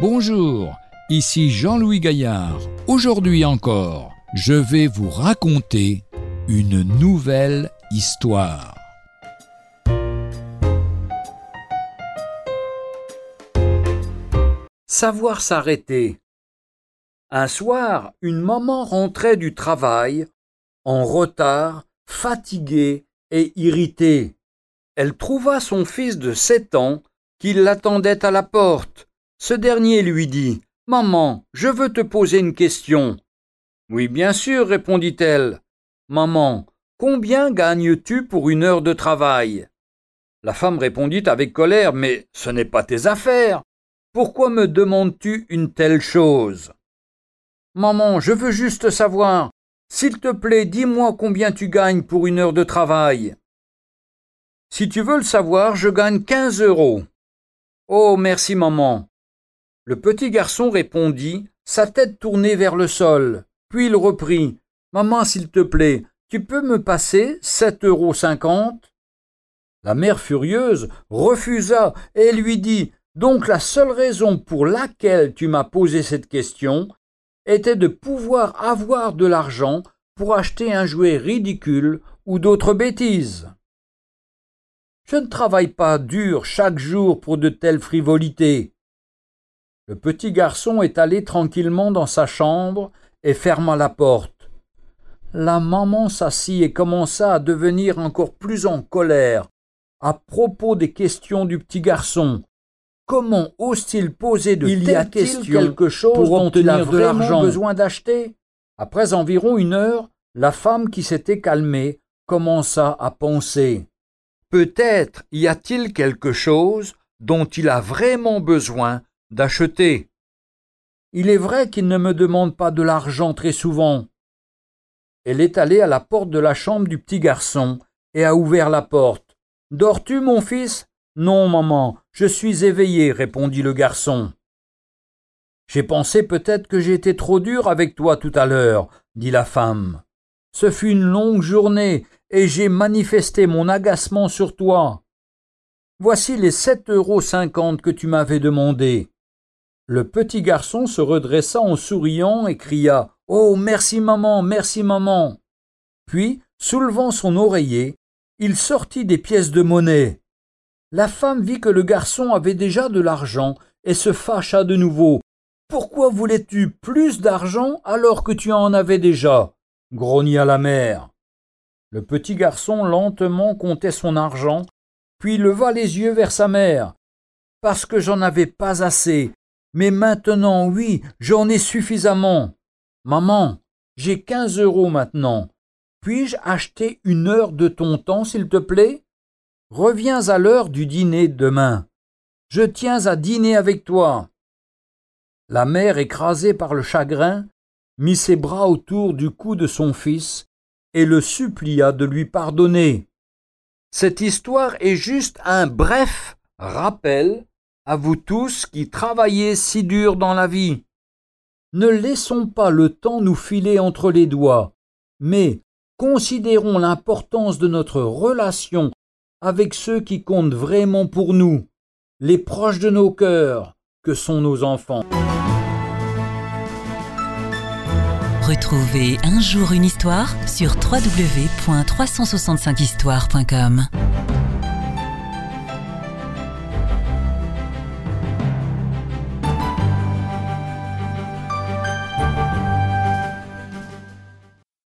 Bonjour, ici Jean-Louis Gaillard. Aujourd'hui encore, je vais vous raconter une nouvelle histoire. Savoir s'arrêter. Un soir, une maman rentrait du travail, en retard, fatiguée et irritée. Elle trouva son fils de sept ans qui l'attendait à la porte. Ce dernier lui dit Maman, je veux te poser une question. Oui, bien sûr, répondit-elle. Maman, combien gagnes-tu pour une heure de travail? La femme répondit avec colère Mais ce n'est pas tes affaires. Pourquoi me demandes-tu une telle chose Maman, je veux juste savoir. S'il te plaît, dis-moi combien tu gagnes pour une heure de travail. Si tu veux le savoir, je gagne quinze euros. Oh, merci, maman. Le petit garçon répondit, sa tête tournée vers le sol. Puis il reprit. Maman, s'il te plaît, tu peux me passer sept euros cinquante? La mère furieuse refusa et lui dit donc la seule raison pour laquelle tu m'as posé cette question était de pouvoir avoir de l'argent pour acheter un jouet ridicule ou d'autres bêtises. Je ne travaille pas dur chaque jour pour de telles frivolités. Le petit garçon est allé tranquillement dans sa chambre et ferma la porte. La maman s'assit et commença à devenir encore plus en colère à propos des questions du petit garçon Comment ose-t-il poser de il telles questions quelque chose pour dont il a vraiment besoin d'acheter? Après environ une heure, la femme qui s'était calmée commença à penser. Peut-être y a-t-il quelque chose dont il a vraiment besoin d'acheter. Il est vrai qu'il ne me demande pas de l'argent très souvent. Elle est allée à la porte de la chambre du petit garçon et a ouvert la porte. Dors-tu, mon fils? Non, maman, je suis éveillé, répondit le garçon. J'ai pensé peut-être que j'étais trop dur avec toi tout à l'heure, dit la femme. Ce fut une longue journée, et j'ai manifesté mon agacement sur toi. Voici les sept euros cinquante que tu m'avais demandés. Le petit garçon se redressa en souriant et cria Oh, merci maman, merci maman. Puis, soulevant son oreiller, il sortit des pièces de monnaie. La femme vit que le garçon avait déjà de l'argent et se fâcha de nouveau. Pourquoi voulais-tu plus d'argent alors que tu en avais déjà? grogna la mère. Le petit garçon lentement comptait son argent, puis leva les yeux vers sa mère. Parce que j'en avais pas assez. Mais maintenant, oui, j'en ai suffisamment. Maman, j'ai quinze euros maintenant. Puis-je acheter une heure de ton temps, s'il te plaît? Reviens à l'heure du dîner demain. Je tiens à dîner avec toi. La mère, écrasée par le chagrin, mit ses bras autour du cou de son fils et le supplia de lui pardonner. Cette histoire est juste un bref rappel à vous tous qui travaillez si dur dans la vie. Ne laissons pas le temps nous filer entre les doigts, mais considérons l'importance de notre relation avec ceux qui comptent vraiment pour nous, les proches de nos cœurs, que sont nos enfants. Retrouvez un jour une histoire sur www.365histoire.com.